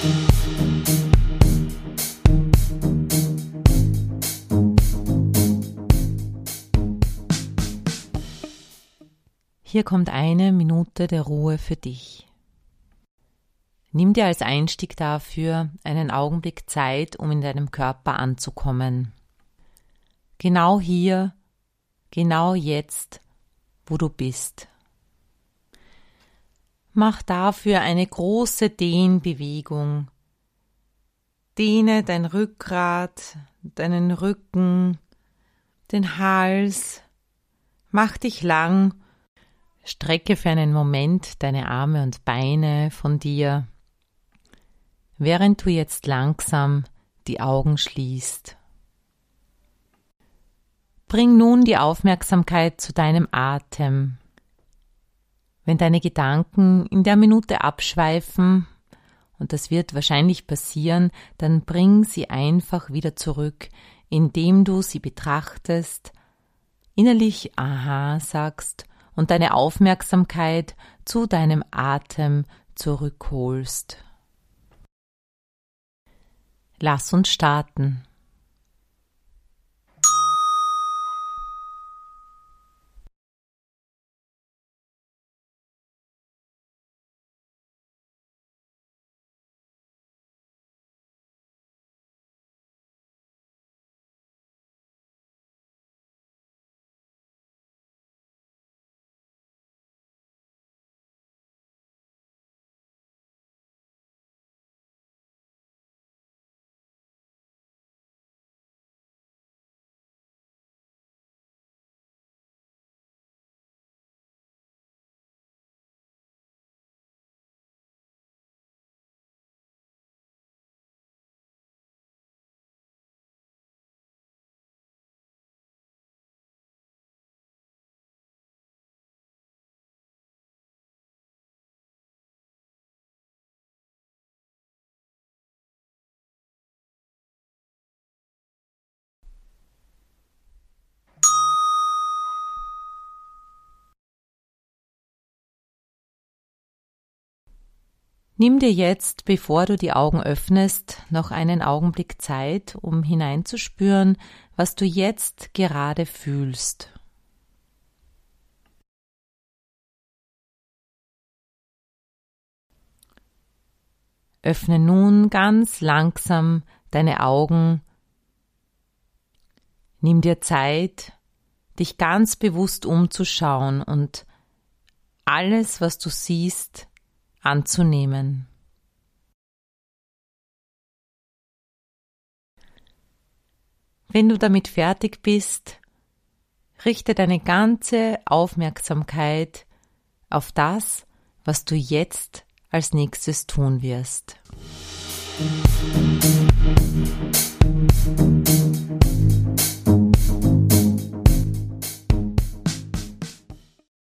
Hier kommt eine Minute der Ruhe für dich. Nimm dir als Einstieg dafür einen Augenblick Zeit, um in deinem Körper anzukommen. Genau hier, genau jetzt, wo du bist. Mach dafür eine große Dehnbewegung. Dehne dein Rückgrat, deinen Rücken, den Hals. Mach dich lang. Strecke für einen Moment deine Arme und Beine von dir während du jetzt langsam die Augen schließt. Bring nun die Aufmerksamkeit zu deinem Atem. Wenn deine Gedanken in der Minute abschweifen, und das wird wahrscheinlich passieren, dann bring sie einfach wieder zurück, indem du sie betrachtest, innerlich Aha sagst und deine Aufmerksamkeit zu deinem Atem zurückholst. Lass uns starten. Nimm dir jetzt, bevor du die Augen öffnest, noch einen Augenblick Zeit, um hineinzuspüren, was du jetzt gerade fühlst. Öffne nun ganz langsam deine Augen. Nimm dir Zeit, dich ganz bewusst umzuschauen und alles, was du siehst, anzunehmen. Wenn du damit fertig bist, richte deine ganze Aufmerksamkeit auf das, was du jetzt als nächstes tun wirst. Musik